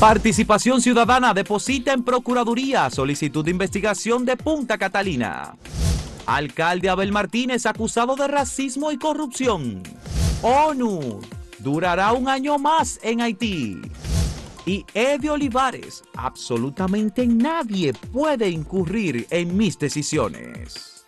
Participación Ciudadana deposita en Procuraduría solicitud de investigación de Punta Catalina. Alcalde Abel Martínez acusado de racismo y corrupción. ONU durará un año más en Haití. Y Eddie Olivares, absolutamente nadie puede incurrir en mis decisiones.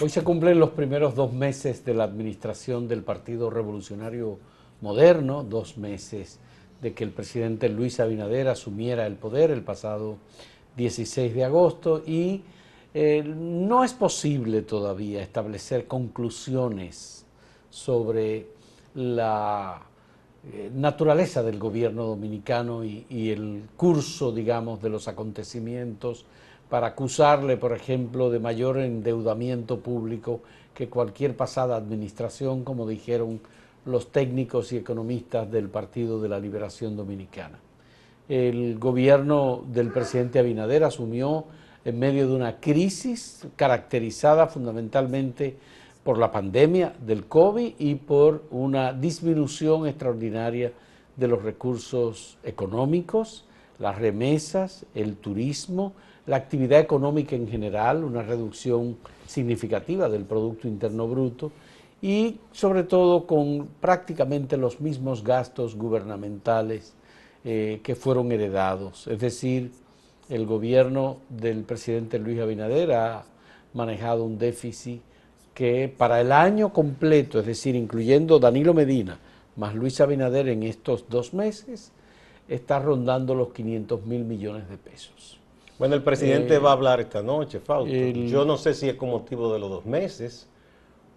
Hoy se cumplen los primeros dos meses de la administración del Partido Revolucionario moderno, dos meses de que el presidente Luis Abinader asumiera el poder el pasado 16 de agosto y eh, no es posible todavía establecer conclusiones sobre la eh, naturaleza del gobierno dominicano y, y, el curso, digamos, de los acontecimientos para acusarle, por ejemplo, de mayor endeudamiento público que cualquier pasada administración, como dijeron los técnicos y economistas del Partido de la Liberación Dominicana. El gobierno del presidente Abinader asumió en medio de una crisis caracterizada fundamentalmente por la pandemia del COVID y por una disminución extraordinaria de los recursos económicos, las remesas, el turismo, la actividad económica en general, una reducción significativa del Producto Interno Bruto y sobre todo con prácticamente los mismos gastos gubernamentales eh, que fueron heredados. Es decir, el gobierno del presidente Luis Abinader ha manejado un déficit que para el año completo, es decir, incluyendo Danilo Medina más Luis Abinader en estos dos meses, está rondando los 500 mil millones de pesos. Bueno, el presidente eh, va a hablar esta noche, Fausto. Yo no sé si es con motivo de los dos meses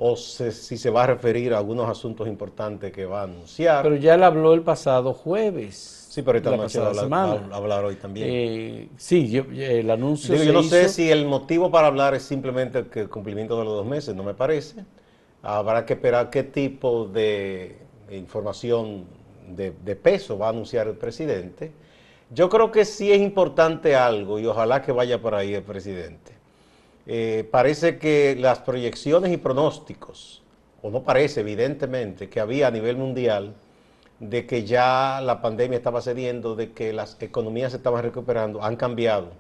o si se va a referir a algunos asuntos importantes que va a anunciar. Pero ya él habló el pasado jueves. Sí, pero esta noche va a hablar, hoy también. Eh, sí, el anuncio Yo no sé si el motivo para hablar es simplemente el cumplimiento de los dos meses, no me parece. Habrá que esperar qué tipo de información de, de peso va a anunciar el presidente. Yo creo que sí es importante algo y ojalá que vaya por ahí el presidente eh, parece que las proyecciones y pronósticos, o no parece evidentemente, que había a nivel mundial de que ya la pandemia estaba cediendo, de que las economías se estaban recuperando, han cambiado.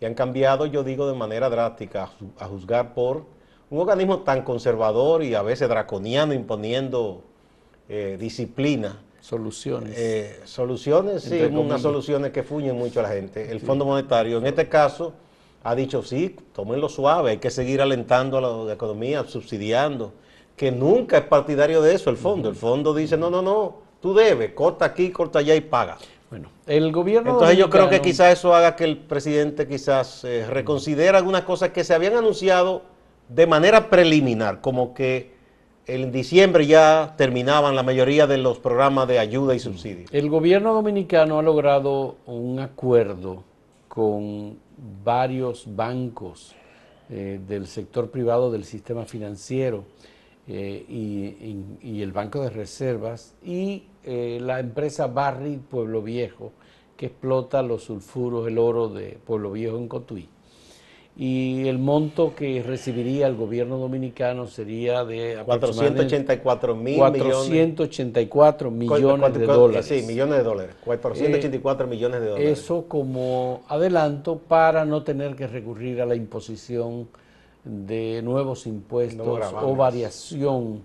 Y han cambiado, yo digo, de manera drástica, a juzgar por un organismo tan conservador y a veces draconiano, imponiendo eh, disciplina. Soluciones. Eh, soluciones, sí, unas soluciones que fuñen mucho a la gente. El Fondo Monetario, en este caso ha dicho, sí, tómenlo suave, hay que seguir alentando a la economía, subsidiando, que nunca es partidario de eso el fondo. El fondo dice, no, no, no, tú debes, corta aquí, corta allá y paga. Bueno, el gobierno... Entonces yo creo que quizás eso haga que el presidente quizás eh, reconsidere algunas cosas que se habían anunciado de manera preliminar, como que en diciembre ya terminaban la mayoría de los programas de ayuda y subsidio. El gobierno dominicano ha logrado un acuerdo con varios bancos eh, del sector privado del sistema financiero eh, y, el Banco de Reservas y eh, la empresa Barry Pueblo Viejo que explota los sulfuros, el oro de Pueblo Viejo en Cotuí y el monto que recibiría el gobierno dominicano sería de 484 mil 484 millones, de dólares. Sí, millones de dólares. 484 millones de dólares. Eso como adelanto para no tener que recurrir a la imposición de nuevos impuestos o variación,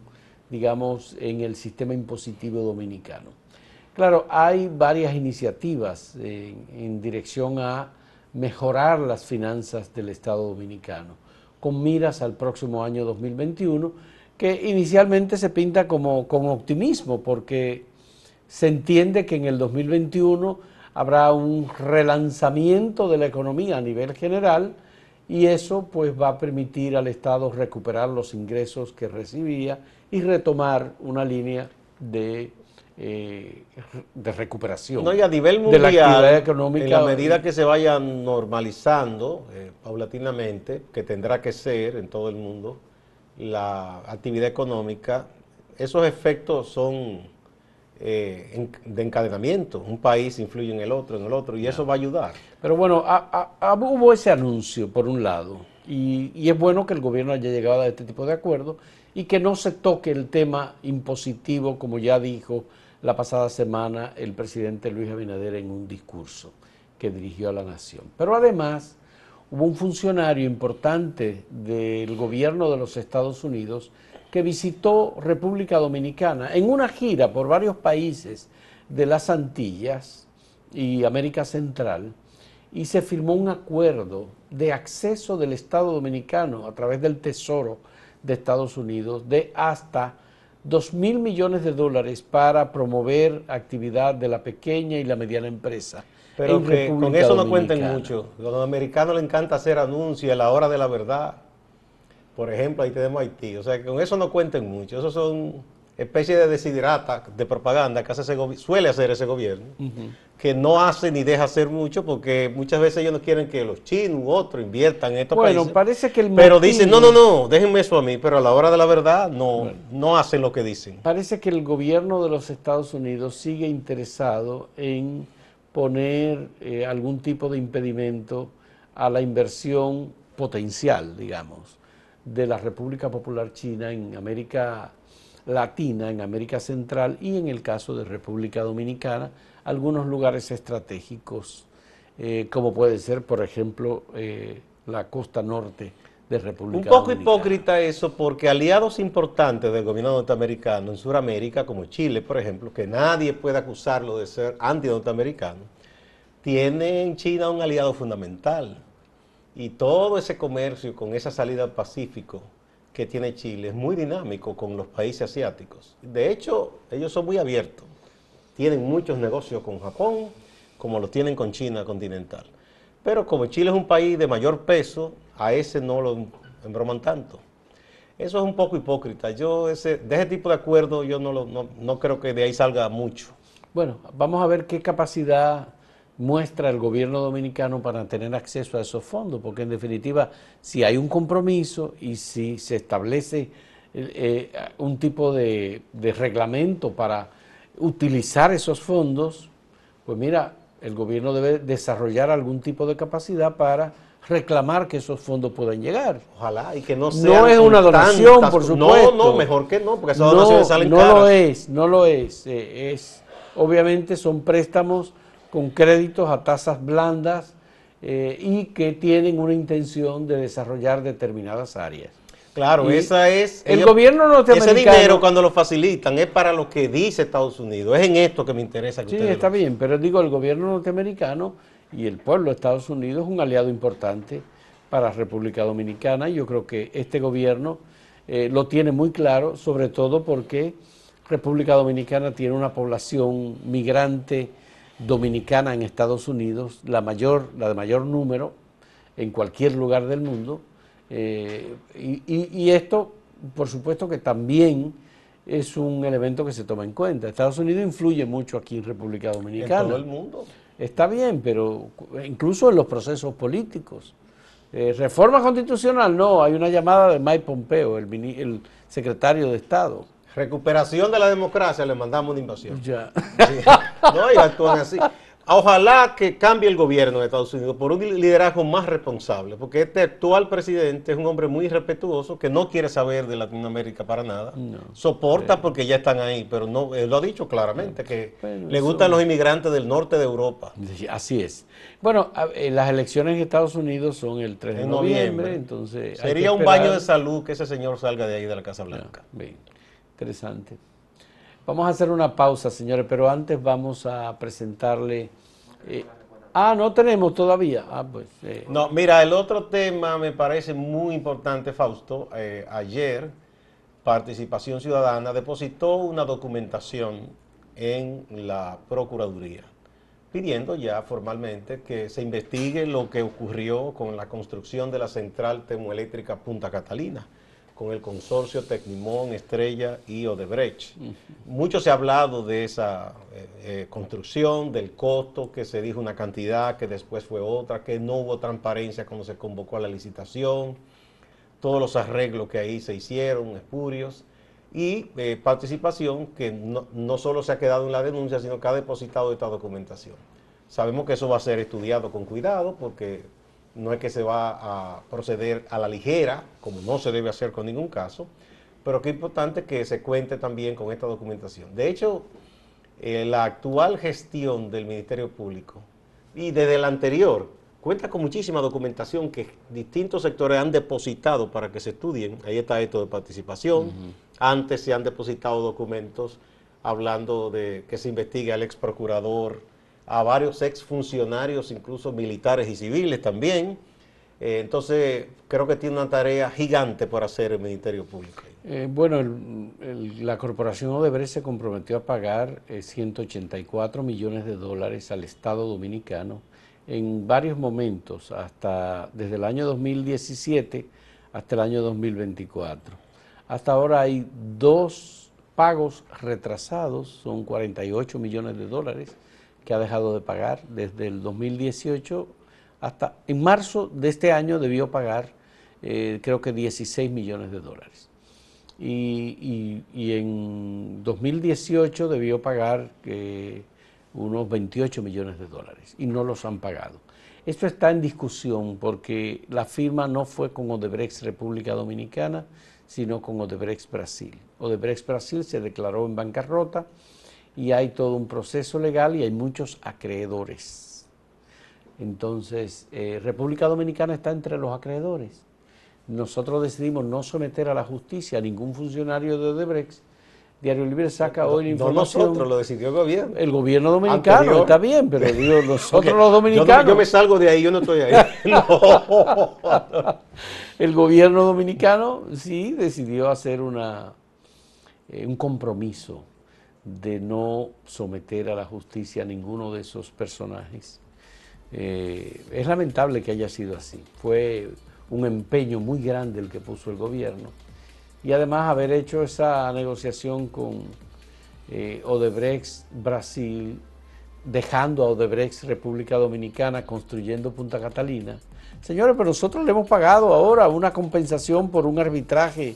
digamos, en el sistema impositivo dominicano. Claro, hay varias iniciativas en dirección a mejorar las finanzas del Estado Dominicano, con miras al próximo año 2021, que inicialmente se pinta como con optimismo, porque se entiende que en el 2021 habrá un relanzamiento de la economía a nivel general y eso pues va a permitir al Estado recuperar los ingresos que recibía y retomar una línea de eh, de recuperación. No, y a nivel mundial, de la actividad económica. En la medida que se vaya normalizando eh, paulatinamente, que tendrá que ser en todo el mundo, la actividad económica, esos efectos son eh, de encadenamiento. Un país influye en el otro, en el otro, y eso va a ayudar. Pero bueno, hubo ese anuncio, por un lado, y, y, es bueno que el gobierno haya llegado a este tipo de acuerdo, y que no se toque el tema impositivo, como ya dijo la pasada semana el presidente Luis Abinader en un discurso que dirigió a la nación. Pero además hubo un funcionario importante del gobierno de los Estados Unidos que visitó República Dominicana en una gira por varios países de las Antillas y América Central y se firmó un acuerdo de acceso del Estado Dominicano a través del Tesoro de Estados Unidos de hasta 2 mil millones de dólares para promover actividad de la pequeña y la mediana empresa. Pero que con eso no cuenten mucho. A los americanos les encanta hacer anuncios a la hora de la verdad. Por ejemplo, ahí tenemos Haití. O sea, que con eso no cuenten mucho. Esos son especie de desiderata de propaganda que hace suele hacer ese gobierno, que no hace ni deja hacer mucho porque muchas veces ellos no quieren que los chinos u otros inviertan en estos bueno, parece que el Pero dicen, no, no, no, déjenme eso a mí, pero a la hora de la verdad no, no hacen lo que dicen. Parece que el gobierno de los Estados Unidos sigue interesado en poner eh, algún tipo de impedimento a la inversión potencial, digamos, de la República Popular China en América Latina, en América Central y en el caso de República Dominicana, algunos lugares estratégicos, eh, como puede ser, por ejemplo, eh, la costa norte de República Dominicana. Un poco hipócrita eso, porque aliados importantes del gobierno norteamericano en Sudamérica, como Chile, por ejemplo, que nadie puede acusarlo de ser anti-norteamericano, tiene en China un aliado fundamental. Y todo ese comercio con esa salida al Pacífico que tiene Chile es muy dinámico con los países asiáticos. De hecho, ellos son muy abiertos. Tienen muchos negocios con Japón, como lo tienen con China continental. Pero como Chile es un país de mayor peso, a ese no lo embroman tanto. Eso es un poco hipócrita. Yo ese, de ese tipo de acuerdo yo no, lo, no, no creo que de ahí salga mucho. Bueno, vamos a ver qué capacidad muestra el gobierno dominicano para tener acceso a esos fondos, porque en definitiva, si hay un compromiso y si se establece eh, eh, un tipo de, reglamento para utilizar esos fondos, pues mira, el gobierno debe desarrollar algún tipo de capacidad para reclamar que esos fondos puedan llegar. Ojalá, y que no sea. No es una donación, por supuesto. No, no, mejor que no, porque esas donaciones salen no caras. No lo es, no lo es. Eh, es. Obviamente son préstamos con créditos a tasas blandas eh, y que tienen una intención de desarrollar determinadas áreas. Claro, esa es... El gobierno norteamericano... Ese dinero cuando lo facilitan es para lo que dice Estados Unidos. Es en esto que me interesa. Que sí, está bien, pero digo, el gobierno norteamericano y el pueblo de Estados Unidos es un aliado importante para República Dominicana. Yo creo que este gobierno eh, lo tiene muy claro, sobre todo porque República Dominicana tiene una población migrante dominicana en Estados Unidos, la mayor, la de mayor número en cualquier lugar del mundo. Eh, y, esto, por supuesto que también es un elemento que se toma en cuenta. Estados Unidos influye mucho aquí en República Dominicana. En todo el mundo. Está bien, pero incluso en los procesos políticos. Eh, reforma constitucional, no, hay una llamada de Mike Pompeo, el, el secretario de Estado Recuperación de la democracia, le mandamos una invasión. Ya. No, y actúan así. Ojalá que cambie el gobierno de Estados Unidos por un liderazgo más responsable, porque este actual presidente es un hombre muy respetuoso que no quiere saber de Latinoamérica para nada. Soporta porque ya están ahí, pero no él lo ha dicho claramente que le gustan los inmigrantes del norte de Europa. Así es. Bueno, eh, las elecciones en Estados Unidos son el 3 de noviembre, entonces sería un baño de salud que ese señor salga de ahí de la Casa Blanca. bien. Interesante. Vamos a hacer una pausa, señores, pero antes vamos a presentarle... Eh, ah, no tenemos todavía. Ah, pues, eh. No, mira, el otro tema me parece muy importante, Fausto. Eh, ayer, Participación Ciudadana depositó una documentación en la Procuraduría, pidiendo ya formalmente que se investigue lo que ocurrió con la construcción de la central termoeléctrica Punta Catalina con el consorcio Tecnimón, Estrella y Odebrecht. Mucho se ha hablado de esa eh, eh, construcción, del costo, que se dijo una cantidad, que después fue otra, que no hubo transparencia cuando se convocó a la licitación, todos los arreglos que ahí se hicieron, espurios, y eh, participación que no, no solo se ha quedado en la denuncia, sino que ha depositado esta documentación. Sabemos que eso va a ser estudiado con cuidado porque no es que se va a proceder a la ligera, como no se debe hacer con ningún caso, pero que es importante que se cuente también con esta documentación. De hecho, eh, la actual gestión del Ministerio Público y desde la anterior cuenta con muchísima documentación que distintos sectores han depositado para que se estudien. Ahí está esto de participación. Antes se han depositado documentos hablando de que se investigue al ex procurador, a varios ex funcionarios, incluso militares y civiles también. Eh, entonces, creo que tiene una tarea gigante por hacer el Ministerio Público. Eh, bueno, la corporación Odebrecht se comprometió a pagar 184 eh, millones de dólares al Estado Dominicano en varios momentos, hasta desde el año 2017 hasta el año 2024. Hasta ahora hay dos pagos retrasados, son 48 millones de dólares que ha dejado de pagar desde el 2018 hasta en marzo de este año debió pagar eh, creo que 16 millones de dólares. Y, en 2018 debió pagar eh, unos 28 millones de dólares y no los han pagado. Esto está en discusión porque la firma no fue con Odebrecht República Dominicana, sino con Odebrecht Brasil. Odebrecht Brasil se declaró en bancarrota y hay todo un proceso legal y hay muchos acreedores. Entonces, eh, República Dominicana está entre los acreedores. Nosotros decidimos no someter a la justicia a ningún funcionario de Odebrecht. Diario Libre saca hoy la información. No nosotros, lo decidió el gobierno. El gobierno dominicano, está bien, pero digo, nosotros los dominicanos. Yo, me salgo de ahí, yo no estoy ahí. el gobierno dominicano sí decidió hacer una, eh, un compromiso de no someter a la justicia a ninguno de esos personajes. Eh, es lamentable que haya sido así. Fue un empeño muy grande el que puso el gobierno. Y además haber hecho esa negociación con eh, Odebrecht Brasil, dejando a Odebrecht República Dominicana, construyendo Punta Catalina. Señores, pero nosotros le hemos pagado ahora una compensación por un arbitraje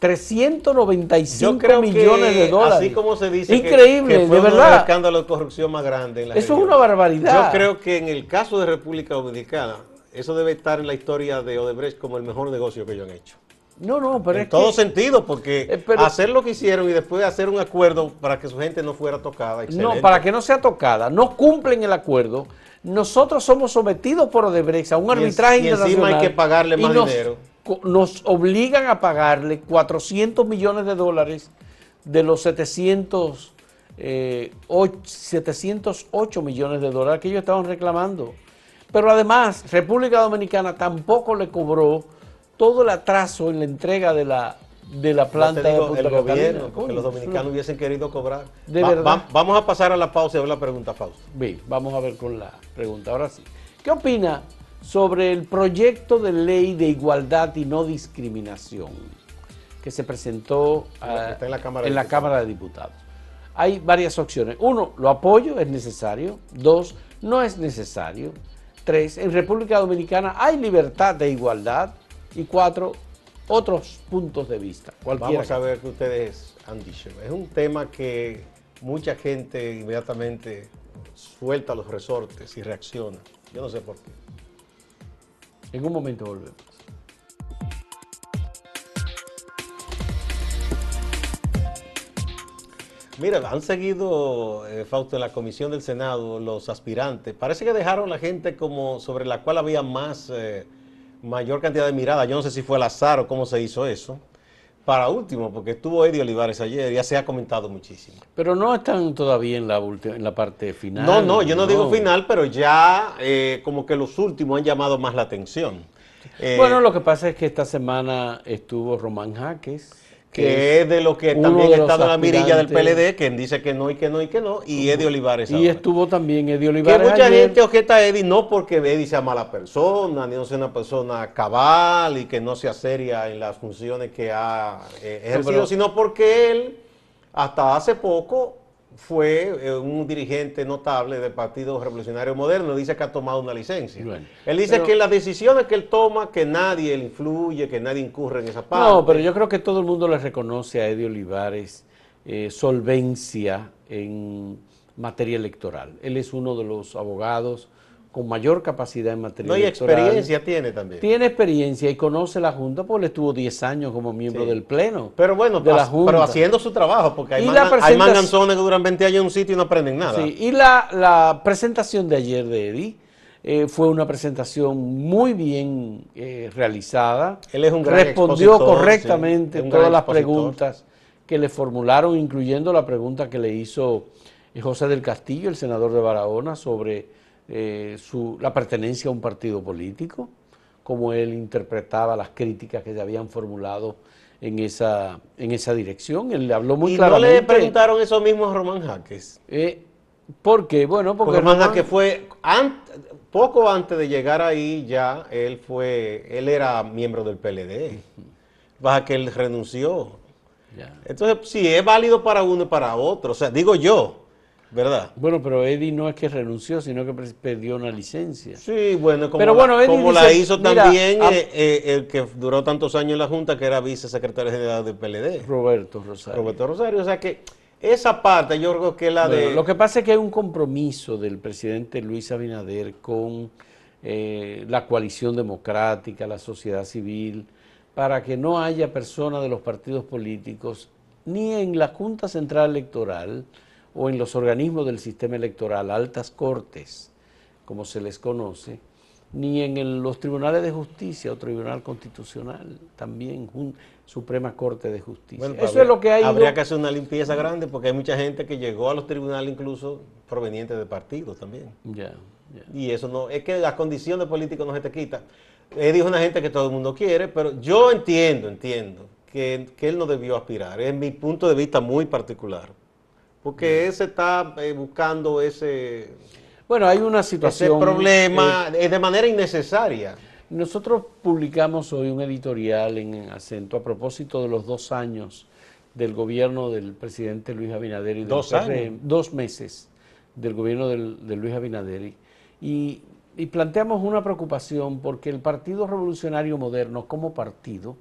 395 millones de dólares. Así como se dice Increíble, que, fue de verdad. escándalo de corrupción más grande en la Eso es una barbaridad. Yo creo que en el caso de República Dominicana, eso debe estar en la historia de Odebrecht como el mejor negocio que ellos han hecho. No, no, pero en todo sentido, porque eh, hacer lo que hicieron y después hacer un acuerdo para que su gente no fuera tocada. No, para que no sea tocada, no cumplen el acuerdo. Nosotros somos sometidos por Odebrecht a un arbitraje internacional. Y encima hay que pagarle más dinero nos obligan a pagarle 400 millones de dólares de los 700, 708 eh, millones de dólares que ellos estaban reclamando. Pero además, República Dominicana tampoco le cobró todo el atraso en la entrega de la, de la planta de Punta el gobierno, porque los dominicanos hubiesen querido cobrar. De vamos a pasar a la pausa y ver la pregunta, Fausto. Bien, vamos a ver con la pregunta. Ahora sí. ¿Qué opina sobre el proyecto de ley de igualdad y no discriminación que se presentó en, la Cámara, de Diputados. Hay varias opciones. Uno, lo apoyo, es necesario. Dos, no es necesario. Tres, en República Dominicana hay libertad de igualdad. Y cuatro, otros puntos de vista. Vamos a ver qué ustedes han dicho. Es un tema que mucha gente inmediatamente suelta los resortes y reacciona. Yo no sé por qué. En un momento volvemos. Mira, han seguido, eh, Fausto, en la comisión del Senado los aspirantes. Parece que dejaron la gente como sobre la cual había más, eh, mayor cantidad de miradas. Yo no sé si fue al azar o cómo se hizo eso para último, porque estuvo Eddie Olivares ayer, ya se ha comentado muchísimo. Pero no están todavía en la, en la parte final. No, no, yo no, digo final, pero ya eh, como que los últimos han llamado más la atención. Eh, bueno, lo que pasa es que esta semana estuvo Román Jaques que, es de lo que también está en la mirilla del PLD, que dice que no y que no y que no, y Eddie Olivares. Y estuvo también Eddie Olivares. Que mucha gente objeta a Eddie no porque Eddie sea mala persona, ni no sea una persona cabal y que no sea seria en las funciones que ha eh, ejercido, sino porque él, hasta hace poco, fue eh, un dirigente notable del Partido Revolucionario Moderno, dice que ha tomado una licencia. él dice que las decisiones que él toma, que nadie le influye, que nadie incurre en esa parte. No, pero yo creo que todo el mundo le reconoce a Eddie Olivares eh, solvencia en materia electoral. Él es uno de los abogados con mayor capacidad en materia No, y electoral. experiencia tiene también. Tiene experiencia y conoce la Junta porque estuvo 10 años como miembro Sí. del Pleno. Pero bueno, de la Junta. pero haciendo su trabajo, porque hay, mangan- hay manganzones que duran 20 años en un sitio y no aprenden nada. Sí, y la, la presentación de ayer de Eddie eh, fue una presentación muy bien eh, realizada. Él es un gran Respondió correctamente sí, todas las expositor. preguntas que le formularon, incluyendo la pregunta que le hizo José del Castillo, el senador de Barahona, sobre eh, su, la pertenencia a un partido político, cómo él interpretaba las críticas que se habían formulado en esa, en esa dirección. Él le habló muy y no claramente. le preguntaron eso mismo a Román Jaques. Eh, ¿Por qué? Bueno, porque, Porque Román Román- Jaques fue, poco antes de llegar ahí ya, él fue, él era miembro del PLD. Baja que él renunció. Ya. Entonces, sí, es válido para uno y para otro. O sea, digo yo, ¿verdad? Bueno, pero Eddie no es que renunció, sino que perdió una licencia. Sí, bueno, como, Pero la, bueno, Eddie como dice, la hizo mira, también a- eh, eh, el que duró tantos años en la Junta, que era vicesecretario general del PLD, Roberto Rosario. Roberto Rosario. O sea que esa parte yo creo que es la Bueno, de... Lo que pasa es que hay un compromiso del presidente Luis Abinader con eh, la coalición democrática, la sociedad civil, para que no haya personas de los partidos políticos, ni en la Junta Central Electoral o en los organismos del sistema electoral, altas cortes, como se les conoce, ni en el- los tribunales de justicia o tribunal constitucional, también Jun- Suprema Corte de Justicia. Bueno, Eso habría- es lo que hay. Habría que hacer una limpieza grande porque hay mucha gente que llegó a los tribunales incluso provenientes de partidos también. Ya, ya. Y eso no, es que la condición de político no se te quita. Él dijo una gente que todo el mundo quiere, pero yo entiendo, entiendo que, que él no debió aspirar. Es mi punto de vista muy particular. Porque él se está eh, buscando ese, Bueno, hay una ese situación. problema eh, de manera innecesaria. eh, nosotros publicamos hoy un editorial en Acento a propósito de los dos años del gobierno del presidente Luis Abinader y del ¿Dos PRM, años? dos meses del gobierno del, de Luis Abinader y, y- y planteamos una preocupación porque el Partido Revolucionario Moderno como partido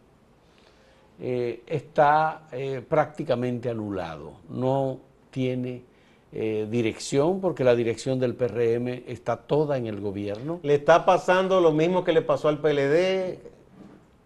eh, está eh, prácticamente anulado, no tiene eh, dirección porque la dirección del PRM está toda en el gobierno. Le está pasando lo mismo que le pasó al PLD,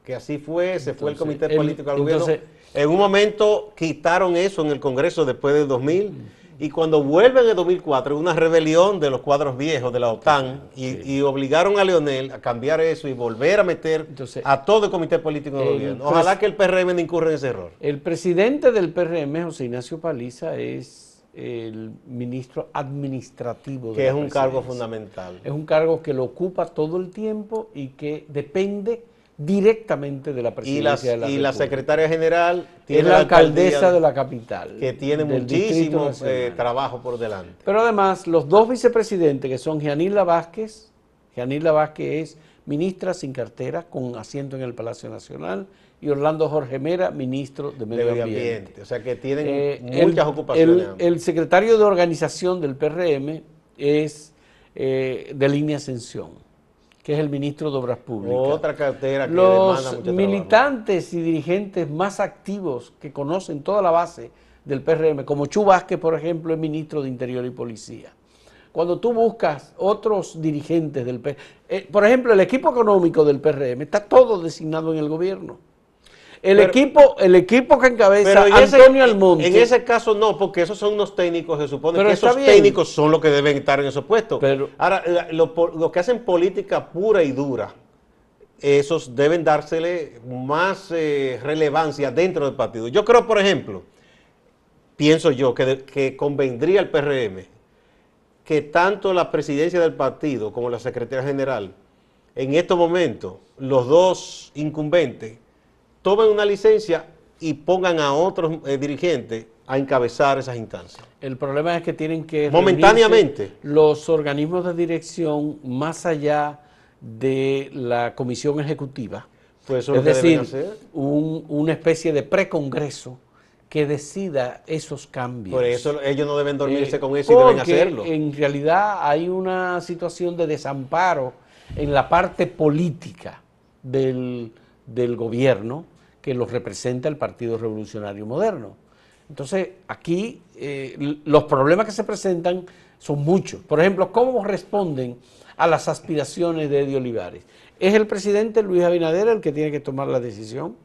que así fue, se fue el comité el- político al gobierno. entonces- En un momento quitaron eso en el Congreso después del 2000 y cuando vuelven en 2004 hubo una rebelión de los cuadros viejos de la OTAN y, y obligaron a Leonel a cambiar eso y volver a meter Entonces, a todo el comité político en el el gobierno. Ojalá pres- que el PRM no incurra en ese error. El presidente del PRM, José Ignacio Paliza, es el ministro administrativo de Que la es un cargo fundamental. Es un cargo que lo ocupa todo el tiempo y que depende directamente de la Y presidencia de la y la secretaria general tiene es la alcaldesa de la capital. que tiene muchísimo eh, trabajo por delante. Pero además, los dos vicepresidentes, que son Gianila Vázquez, Gianila Vázquez es ministra sin cartera, con asiento en el Palacio Nacional, y Orlando Jorge Mera, ministro de Medio, de medio Ambiente. ambiente. O sea que tienen Eh, muchas el- ocupaciones. El secretario de organización del PRM es eh, de línea Ascensión, que es el ministro de Obras Públicas. Otra cartera que Los mucho trabajo. militantes y dirigentes más activos que conocen toda la base del PRM, como Chu Vázquez, por ejemplo, es ministro de Interior y Policía. Cuando tú buscas otros dirigentes del PRM, por ejemplo, el equipo económico del PRM está todo designado en el gobierno. El, Pero- equipo, el equipo que encabeza ese- Antonio Almonte. En ese caso no, porque esos son unos técnicos, se supone Pero que esos bien. técnicos son los que deben estar en esos puestos. Pero- Ahora, la- lo, po- lo que hacen política pura y dura, esos deben dársele más eh, relevancia dentro del partido. Yo creo, por ejemplo, pienso yo que, de- que convendría al PRM que tanto la presidencia del partido como la secretaria general, en estos momentos, los dos incumbentes, tomen una licencia y pongan a otros eh, dirigentes a encabezar esas instancias. El problema es que tienen que Momentáneamente. los organismos de dirección más allá de la comisión ejecutiva. Pues eso es decir, hacer. un- una especie de precongreso que decida esos cambios. Por eso ellos no deben dormirse Eh, con eso y deben hacerlo. En realidad hay una situación de desamparo en la parte política del, del gobierno que los representa el Partido Revolucionario Moderno. Entonces, aquí eh, los problemas que se presentan son muchos. Por ejemplo, ¿cómo responden a las aspiraciones de Eddie Olivares. ¿Es el presidente Luis Abinader el que tiene que tomar la decisión?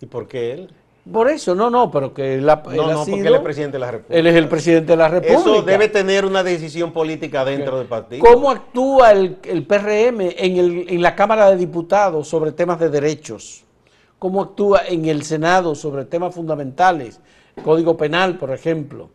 ¿Y por qué él? Por eso, no, no, pero que él, ha- él No, ha no, sido- porque él es presidente de la República. Él es el presidente de la República. Eso debe tener una decisión política dentro del partido. ¿Cómo actúa el, el PRM en, el- en la Cámara de Diputados sobre temas de derechos? ¿Cómo actúa en el Senado sobre temas fundamentales? Código penal, por ejemplo.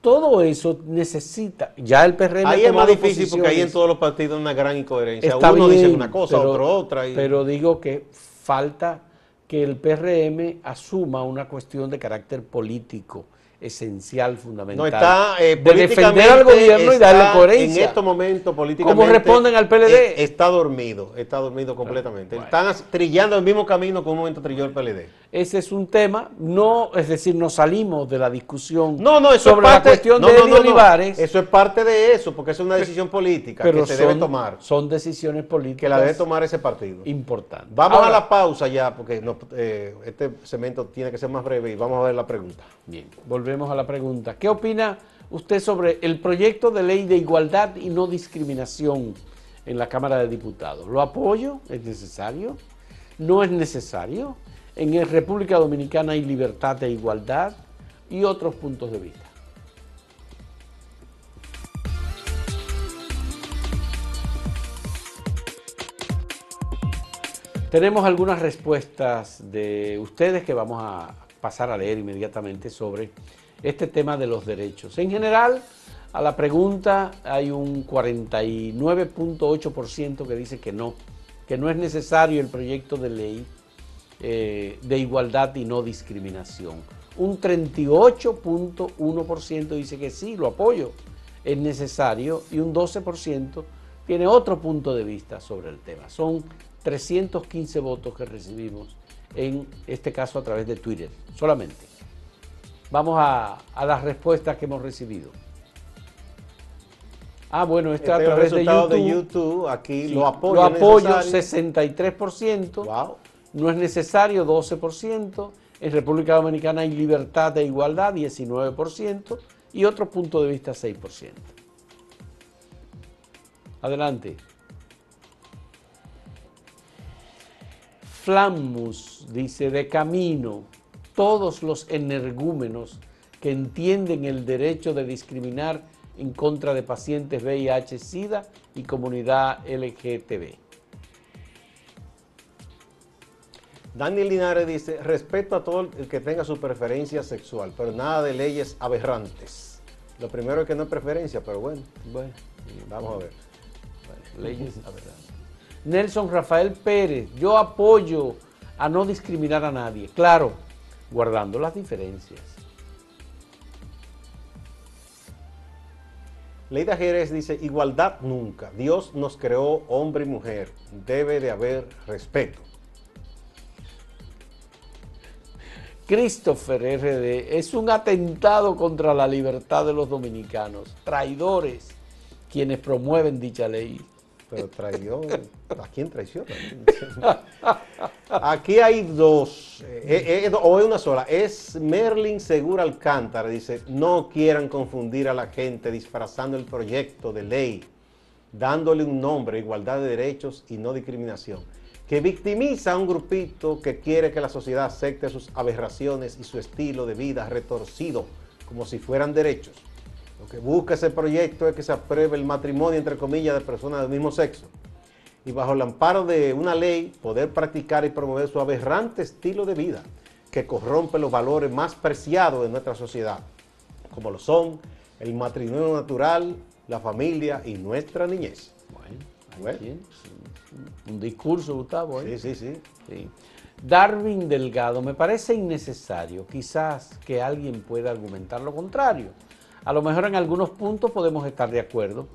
Todo eso necesita, ya el PRM Ahí es más difícil porque ahí en todos los partidos hay una gran incoherencia. Está Uno dice una cosa, pero- otro otra. y- Pero digo que falta que el PRM asuma una cuestión de carácter político esencial, fundamental. no está eh, de defender al gobierno y darle coherencia. En estos momentos políticamente. ¿Cómo responden al PLD? eh, está dormido, está dormido completamente. bueno. Están trillando el mismo camino que un momento trilló el PLD. Ese es un tema, no, es decir, nos salimos de la discusión No, no, eso sobre es parte la cuestión no, de no. Olivares, Eso es parte de eso, porque es una decisión política pero que se son, debe tomar, son decisiones políticas que la debe tomar ese partido. importantes. Vamos Ahora, a la pausa ya, porque eh, este segmento tiene que ser más breve y vamos a ver la pregunta. Bien, volvemos a la pregunta. ¿Qué opina usted sobre el proyecto de ley de igualdad y no discriminación en la Cámara de Diputados? ¿Lo apoyo? ¿Es necesario? ¿No es necesario? En República Dominicana hay libertad e igualdad y otros puntos de vista. Tenemos algunas respuestas de ustedes que vamos a pasar a leer inmediatamente sobre este tema de los derechos. En general, a la pregunta hay un 49.8% que dice que no, que no es necesario el proyecto de ley eh, de igualdad y no discriminación. Un 38.1% dice que sí, lo apoyo, es necesario y un 12% tiene otro punto de vista sobre el tema. Son 315 votos que recibimos en este caso a través de Twitter, solamente. Vamos a, a las respuestas que hemos recibido. Ah, bueno, está Este es a través de YouTube. de YouTube. Aquí Sí, lo apoyo. Lo apoyo necesario. 63%. Wow. No es necesario 12%. En República Dominicana hay libertad e igualdad 19%. Y otro punto de vista 6%. Adelante. Flammus dice, de camino, todos los energúmenos que entienden el derecho de discriminar en contra de pacientes VIH-Sida y comunidad LGTB. Daniel Linares dice, respeto a todo el que tenga su preferencia sexual, pero nada de leyes aberrantes. Lo primero es que no es preferencia, pero bueno, Bueno, vamos a ver. leyes aberrantes. Nelson Rafael Pérez, yo apoyo a no discriminar a nadie, claro, guardando las diferencias. Leida Jerez dice, igualdad nunca. Dios nos creó hombre y mujer. Debe de haber respeto. Christopher RD, es un atentado contra la libertad de los dominicanos, traidores quienes promueven dicha ley. Pero traidor, ¿a quién traiciona? Aquí hay dos, eh, eh, o es una sola. Es Merlin Segura Alcántara, dice, no quieran confundir a la gente disfrazando el proyecto de ley, dándole un nombre, igualdad de derechos y no discriminación, que victimiza a un grupito que quiere que la sociedad acepte sus aberraciones y su estilo de vida retorcido como si fueran derechos. Lo que busca ese proyecto es que se apruebe el matrimonio, entre comillas, de personas del mismo sexo. Y bajo el amparo de una ley, poder practicar y promover su aberrante estilo de vida, que corrompe los valores más preciados de nuestra sociedad, como lo son el matrimonio natural, la familia y nuestra niñez. Bueno. un, un discurso, Gustavo. ¿eh? Sí, sí, sí. Sí. Darwin Delgado, me parece innecesario, quizás que alguien pueda argumentar lo contrario. A lo mejor en algunos puntos podemos estar de acuerdo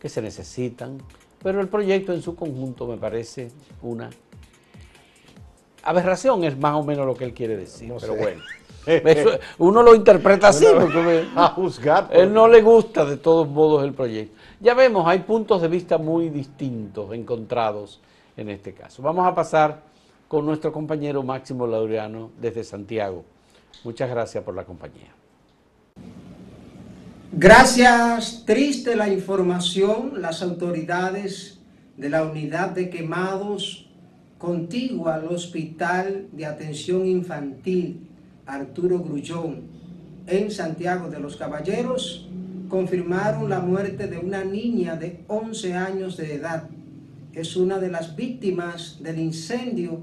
que se necesitan, pero el proyecto en su conjunto me parece una aberración, es más o menos lo que él quiere decir, No pero sé. bueno. Eso, uno lo interpreta así, Bueno, porque me- a juzgar por- él no le gusta de todos modos el proyecto. Ya vemos, hay puntos de vista muy distintos, encontrados en este caso. Vamos a pasar con nuestro compañero Máximo Laureano desde Santiago. Muchas gracias por la compañía. Gracias, triste la información, las autoridades de la unidad de quemados contigua al Hospital de Atención Infantil Arturo Grullón en Santiago de los Caballeros confirmaron la muerte de una niña de 11 años de edad. Es una de las víctimas del incendio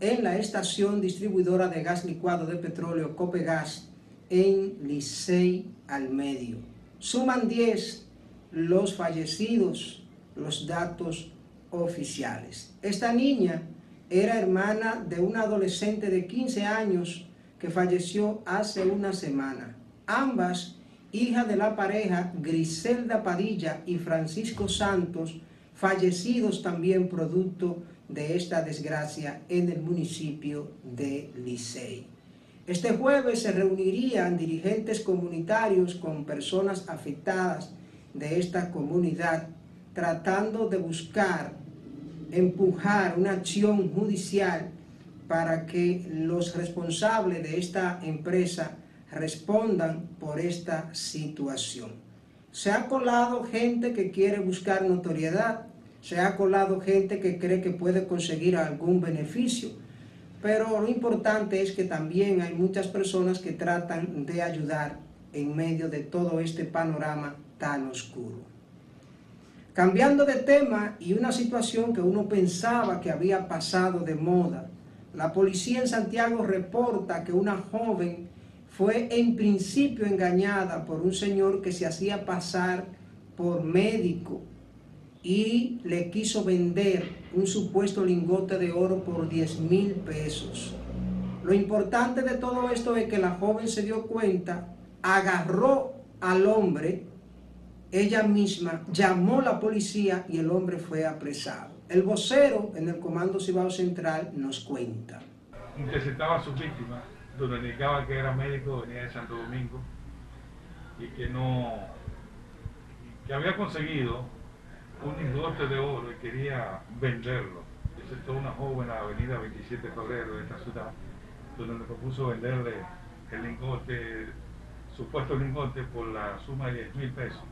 en la estación distribuidora de gas licuado de petróleo Copegas en Licey al medio. Suman 10 los fallecidos, los datos oficiales. Esta niña era hermana de una adolescente de 15 años que falleció hace una semana. Ambas, hija de la pareja Griselda Padilla y Francisco Santos, fallecidos también producto de esta desgracia en el municipio de Licey. Este jueves se reunirían dirigentes comunitarios con personas afectadas de esta comunidad tratando de buscar empujar una acción judicial para que los responsables de esta empresa respondan por esta situación. Se ha colado gente que quiere buscar notoriedad, se ha colado gente que cree que puede conseguir algún beneficio, pero lo importante es que también hay muchas personas que tratan de ayudar en medio de todo este panorama tan oscuro. Cambiando de tema y una situación que uno pensaba que había pasado de moda, la policía en Santiago reporta que una joven fue en principio engañada por un señor que se hacía pasar por médico y le quiso vender un supuesto lingote de oro por 10 mil pesos. Lo importante de todo esto es que la joven se dio cuenta, agarró al hombre, ella misma llamó a la policía y el hombre fue apresado. El vocero en el Comando Cibao Central nos cuenta. Interceptaba a sus víctimas, donde indicaba que era médico, venía de Santo Domingo y que no, que había conseguido un lingote de oro y quería venderlo. toda una joven a la avenida 27 de febrero de esta ciudad, donde le propuso venderle el lingote, supuesto lingote, por la suma de 10 mil pesos.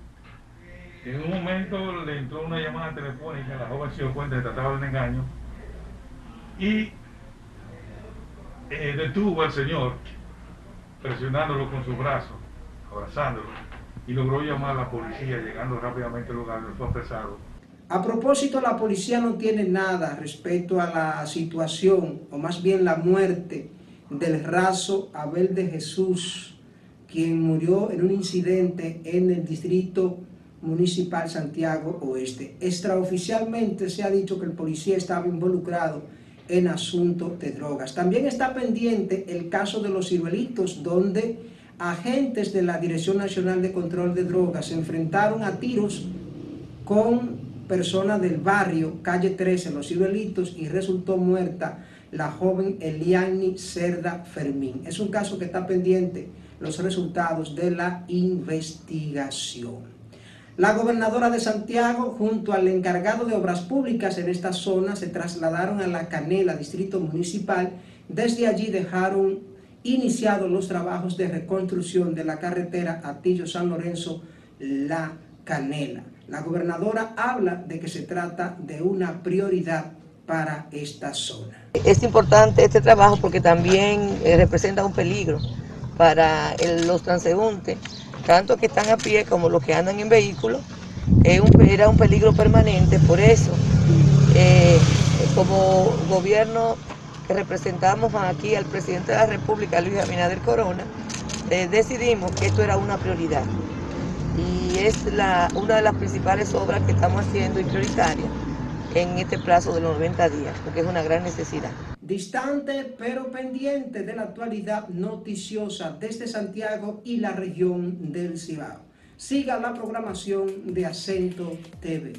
En un momento le entró una llamada telefónica, la joven se dio cuenta que trataba de un engaño y eh, detuvo al señor presionándolo con su brazo, abrazándolo y logró llamar a la policía, llegando rápidamente al lugar, lo fue apresado. A propósito, la policía no tiene nada respecto a la situación, o más bien la muerte del raso Abel de Jesús, quien murió en un incidente en el distrito municipal Santiago Oeste. Extraoficialmente se ha dicho que el policía estaba involucrado en asuntos de drogas. También está pendiente el caso de los ciruelitos, donde agentes de la Dirección Nacional de Control de Drogas se enfrentaron a tiros con personas del barrio, calle 13, Los Ciruelitos, y resultó muerta la joven Eliani Cerda Fermín. Es un caso que está pendiente los resultados de la investigación. La gobernadora de Santiago, junto al encargado de obras públicas en esta zona, se trasladaron a La Canela, distrito municipal. Desde allí dejaron iniciados los trabajos de reconstrucción de la carretera Atillo-San Lorenzo-La Canela. La gobernadora habla de que se trata de una prioridad para esta zona. Es importante este trabajo porque también eh, representa un peligro para los transeúntes, tanto que están a pie como los que andan en vehículos. era un peligro permanente, por eso, eh, como gobierno representamos aquí al presidente de la República, Luis Abinader Corona, eh, decidimos que esto era una prioridad. Y es la, una de las principales obras que estamos haciendo y prioritarias en este plazo de los 90 días, porque es una gran necesidad. Distante pero pendiente de la actualidad noticiosa desde Santiago y la región del Cibao. Siga la programación de Acento TV.